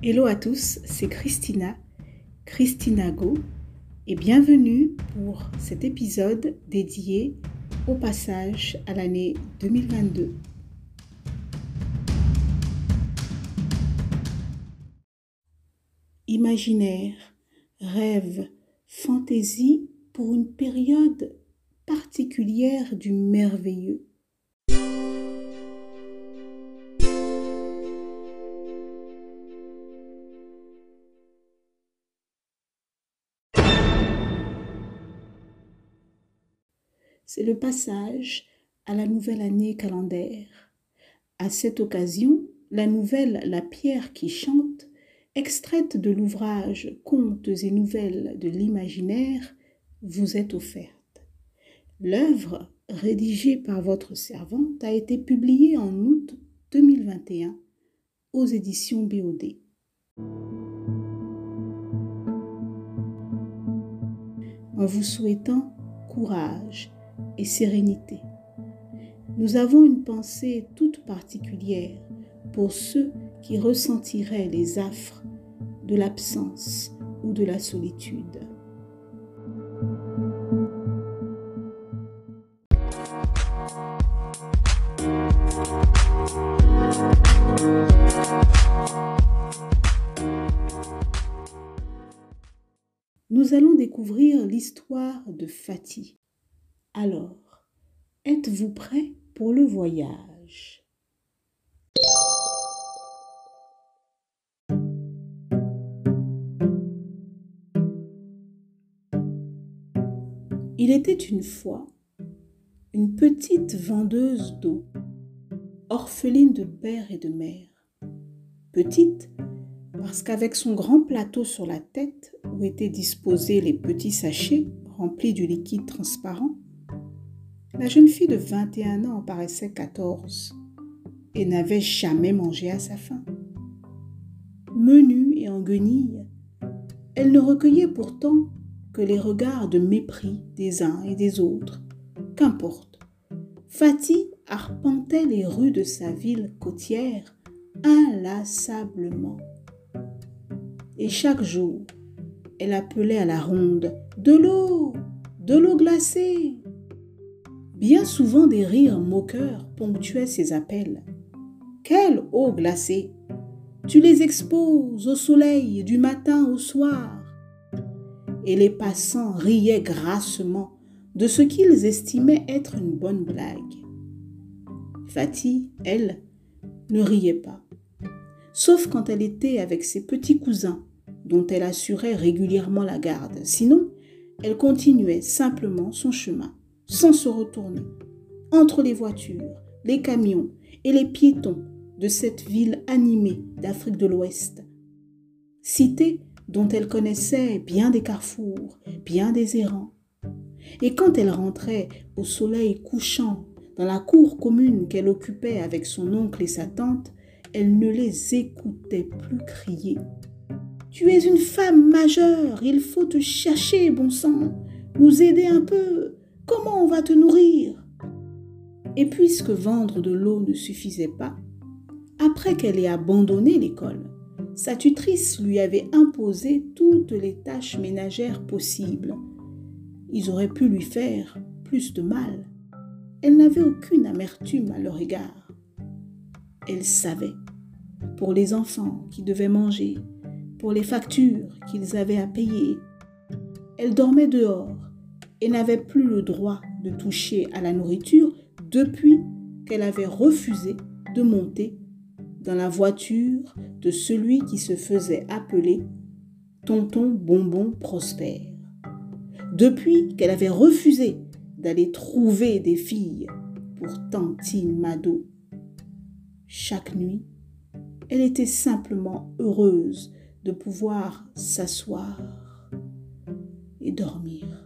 Hello à tous, c'est Christina, Christina Go, et bienvenue pour cet épisode dédié au passage à l'année 2022. Imaginaire, rêve, fantaisie pour une période particulière du merveilleux. C'est le passage à la nouvelle année calendaire. À cette occasion, la nouvelle La pierre qui chante, extraite de l'ouvrage Contes et nouvelles de l'imaginaire, vous est offerte. L'œuvre, rédigée par votre servante, a été publiée en août 2021 aux éditions BOD. En vous souhaitant courage, sérénité. Nous avons une pensée toute particulière pour ceux qui ressentiraient les affres de l'absence ou de la solitude. Nous allons découvrir l'histoire de Fatih, alors, êtes-vous prêt pour le voyage? Il était une fois une petite vendeuse d'eau, orpheline de père et de mère. Petite parce qu'avec son grand plateau sur la tête où étaient disposés les petits sachets remplis du liquide transparent, la jeune fille de 21 ans paraissait 14 et n'avait jamais mangé à sa faim. Menue et en guenille, elle ne recueillait pourtant que les regards de mépris des uns et des autres. Qu'importe. Fatih arpentait les rues de sa ville côtière inlassablement. Et chaque jour, elle appelait à la ronde De l'eau De l'eau glacée Bien souvent des rires moqueurs ponctuaient ces appels. Quelle eau glacée Tu les exposes au soleil du matin au soir. Et les passants riaient grassement de ce qu'ils estimaient être une bonne blague. Fatih, elle, ne riait pas, sauf quand elle était avec ses petits cousins, dont elle assurait régulièrement la garde. Sinon, elle continuait simplement son chemin sans se retourner, entre les voitures, les camions et les piétons de cette ville animée d'Afrique de l'Ouest. Cité dont elle connaissait bien des carrefours, bien des errants. Et quand elle rentrait au soleil couchant dans la cour commune qu'elle occupait avec son oncle et sa tante, elle ne les écoutait plus crier. Tu es une femme majeure, il faut te chercher, bon sang, nous aider un peu, Comment on va te nourrir? Et puisque vendre de l'eau ne suffisait pas, après qu'elle ait abandonné l'école, sa tutrice lui avait imposé toutes les tâches ménagères possibles. Ils auraient pu lui faire plus de mal. Elle n'avait aucune amertume à leur égard. Elle savait, pour les enfants qui devaient manger, pour les factures qu'ils avaient à payer, elle dormait dehors et n'avait plus le droit de toucher à la nourriture depuis qu'elle avait refusé de monter dans la voiture de celui qui se faisait appeler Tonton Bonbon Prosper. Depuis qu'elle avait refusé d'aller trouver des filles pour Tantine Mado. Chaque nuit, elle était simplement heureuse de pouvoir s'asseoir et dormir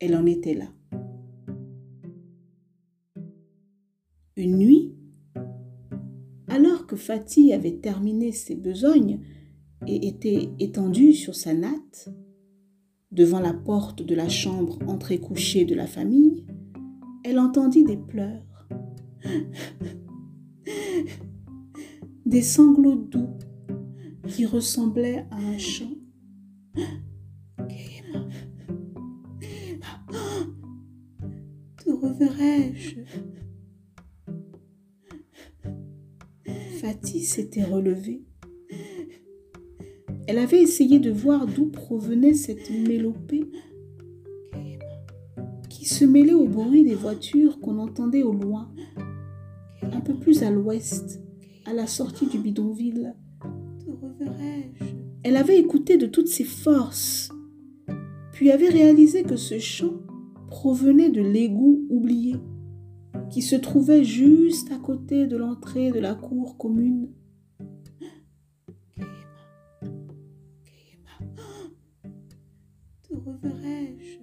elle en était là. Une nuit, alors que Fatih avait terminé ses besognes et était étendue sur sa natte, devant la porte de la chambre entrecouchée de la famille, elle entendit des pleurs, des sanglots doux, qui ressemblait à un chant. Reverrai-je Fatih s'était relevée. Elle avait essayé de voir d'où provenait cette mélopée qui se mêlait au bruit des voitures qu'on entendait au loin, un peu plus à l'ouest, à la sortie du bidonville. Elle avait écouté de toutes ses forces, puis avait réalisé que ce chant provenait de l'égout oublié qui se trouvait juste à côté de l'entrée de la cour commune. Te reverrai-je?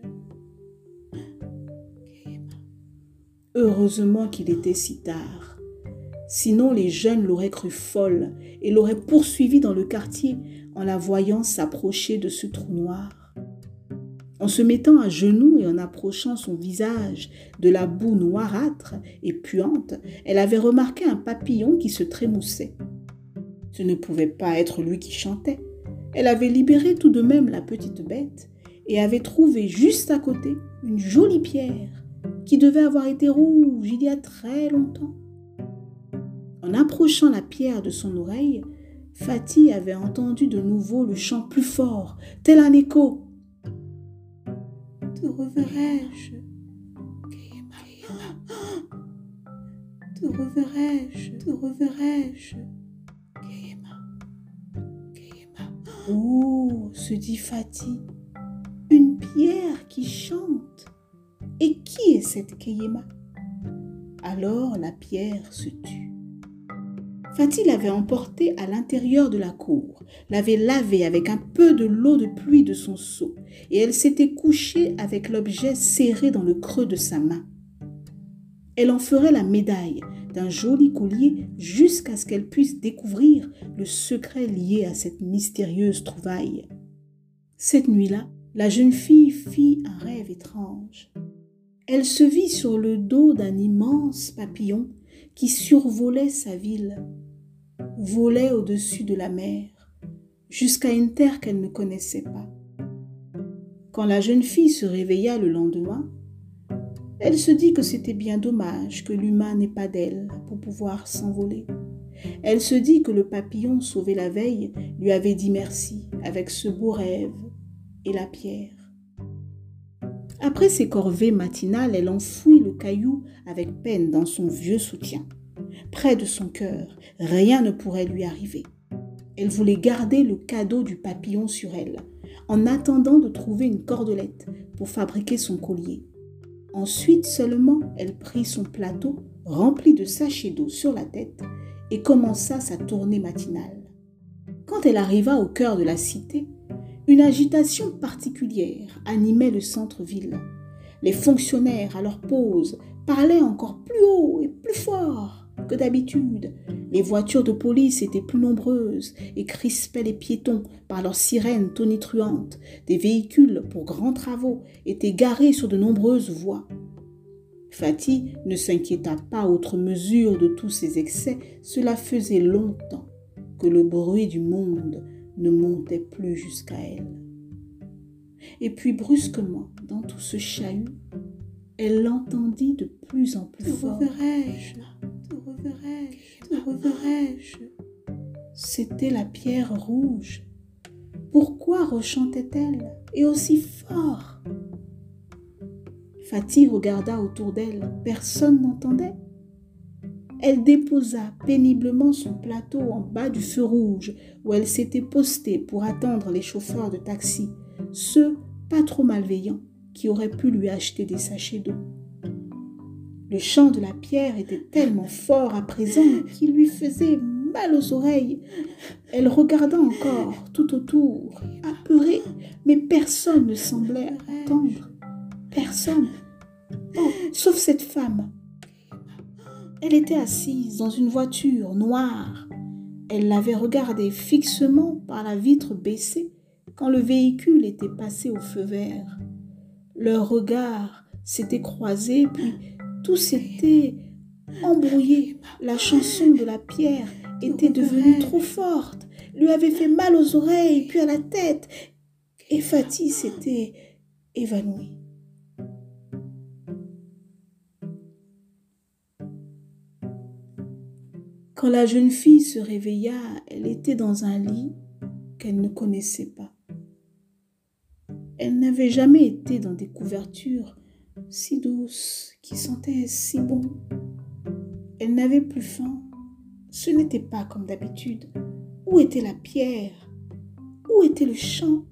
Heureusement qu'il était si tard. Sinon les jeunes l'auraient crue folle et l'auraient poursuivie dans le quartier en la voyant s'approcher de ce trou noir. En se mettant à genoux et en approchant son visage de la boue noirâtre et puante, elle avait remarqué un papillon qui se trémoussait. Ce ne pouvait pas être lui qui chantait. Elle avait libéré tout de même la petite bête et avait trouvé juste à côté une jolie pierre qui devait avoir été rouge il y a très longtemps. En approchant la pierre de son oreille, Fatih avait entendu de nouveau le chant plus fort, tel un écho, te reverrai-je? Te reverrai-je? Te reverrai-je? Oh, se dit Fatih, une pierre qui chante. Et qui est cette Keyema? Alors la pierre se tut. Fatih l'avait emporté à l'intérieur de la cour, l'avait lavé avec un peu de l'eau de pluie de son seau, et elle s'était couchée avec l'objet serré dans le creux de sa main. Elle en ferait la médaille d'un joli collier jusqu'à ce qu'elle puisse découvrir le secret lié à cette mystérieuse trouvaille. Cette nuit-là, la jeune fille fit un rêve étrange. Elle se vit sur le dos d'un immense papillon qui survolait sa ville volait au-dessus de la mer, jusqu'à une terre qu'elle ne connaissait pas. Quand la jeune fille se réveilla le lendemain, elle se dit que c'était bien dommage que l'humain n'ait pas d'aile pour pouvoir s'envoler. Elle se dit que le papillon sauvé la veille lui avait dit merci avec ce beau rêve et la pierre. Après ses corvées matinales, elle enfouit le caillou avec peine dans son vieux soutien près de son cœur, rien ne pourrait lui arriver. Elle voulait garder le cadeau du papillon sur elle, en attendant de trouver une cordelette pour fabriquer son collier. Ensuite seulement, elle prit son plateau rempli de sachets d'eau sur la tête et commença sa tournée matinale. Quand elle arriva au cœur de la cité, une agitation particulière animait le centre-ville. Les fonctionnaires, à leur pause, parlaient encore plus haut et plus fort que d'habitude. Les voitures de police étaient plus nombreuses et crispaient les piétons par leurs sirènes tonitruantes. Des véhicules pour grands travaux étaient garés sur de nombreuses voies. Fatih ne s'inquiéta pas outre mesure de tous ces excès. Cela faisait longtemps que le bruit du monde ne montait plus jusqu'à elle. Et puis brusquement, dans tout ce chahut, elle l'entendit de plus en plus fort. Reverrai-je? Reverrai-je C'était la pierre rouge. Pourquoi rechantait-elle? Et aussi fort Fatih regarda autour d'elle. Personne n'entendait. Elle déposa péniblement son plateau en bas du feu rouge où elle s'était postée pour attendre les chauffeurs de taxi, ceux pas trop malveillants qui aurait pu lui acheter des sachets d'eau. Le chant de la pierre était tellement fort à présent qu'il lui faisait mal aux oreilles. Elle regarda encore tout autour, apeurée, mais personne ne semblait entendre. Personne. Oh, sauf cette femme. Elle était assise dans une voiture noire. Elle l'avait regardée fixement par la vitre baissée quand le véhicule était passé au feu vert. Leurs regards s'étaient croisés, puis tout s'était embrouillé. La chanson de la pierre était devenue trop forte. lui avait fait mal aux oreilles puis à la tête. Et Fatih s'était évanouie. Quand la jeune fille se réveilla, elle était dans un lit qu'elle ne connaissait pas. Elle n'avait jamais été dans des couvertures si douces, qui sentaient si bon. Elle n'avait plus faim. Ce n'était pas comme d'habitude. Où était la pierre? Où était le champ?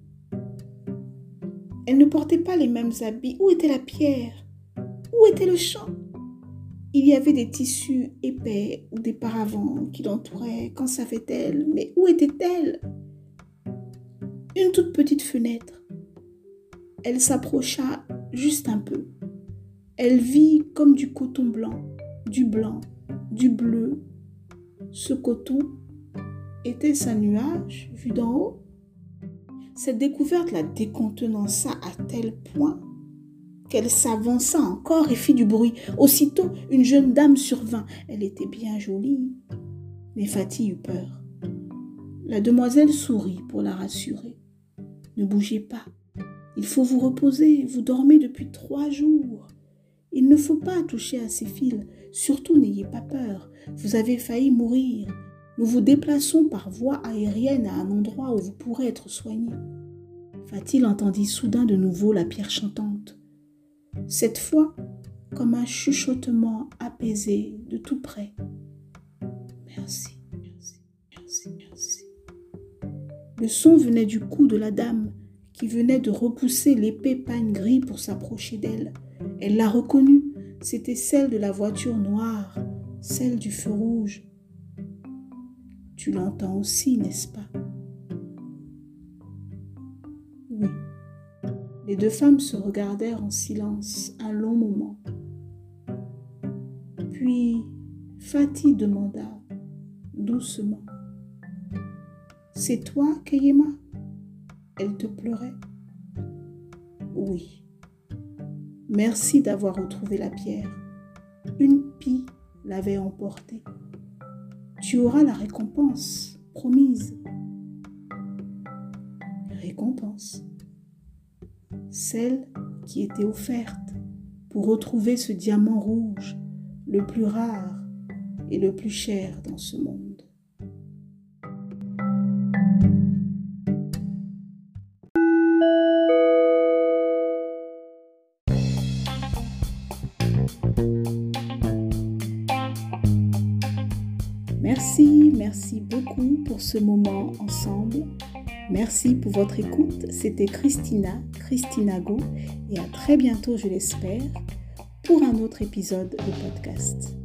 Elle ne portait pas les mêmes habits. Où était la pierre? Où était le champ? Il y avait des tissus épais ou des paravents qui l'entouraient. Qu'en savait-elle Mais où était-elle? Une toute petite fenêtre elle s'approcha juste un peu. Elle vit comme du coton blanc, du blanc, du bleu. Ce coton était-ce un nuage vu d'en haut Cette découverte la décontenança à tel point qu'elle s'avança encore et fit du bruit. Aussitôt, une jeune dame survint. Elle était bien jolie, mais Fatih eut peur. La demoiselle sourit pour la rassurer. Ne bougez pas, il faut vous reposer, vous dormez depuis trois jours. Il ne faut pas toucher à ces fils, surtout n'ayez pas peur, vous avez failli mourir. Nous vous déplaçons par voie aérienne à un endroit où vous pourrez être soigné. Fatil entendit soudain de nouveau la pierre chantante. Cette fois, comme un chuchotement apaisé de tout près. Merci, merci, merci, merci. Le son venait du cou de la dame qui venait de repousser l'épée pagne gris pour s'approcher d'elle. Elle l'a reconnue, c'était celle de la voiture noire, celle du feu rouge. Tu l'entends aussi, n'est-ce pas? Oui. Les deux femmes se regardèrent en silence un long moment. Puis Fatih demanda doucement C'est toi, Kayema elle te pleurait Oui. Merci d'avoir retrouvé la pierre. Une pie l'avait emportée. Tu auras la récompense promise. Récompense. Celle qui était offerte pour retrouver ce diamant rouge, le plus rare et le plus cher dans ce monde. Merci, merci beaucoup pour ce moment ensemble. Merci pour votre écoute. C'était Christina, Christina Go, et à très bientôt, je l'espère, pour un autre épisode de podcast.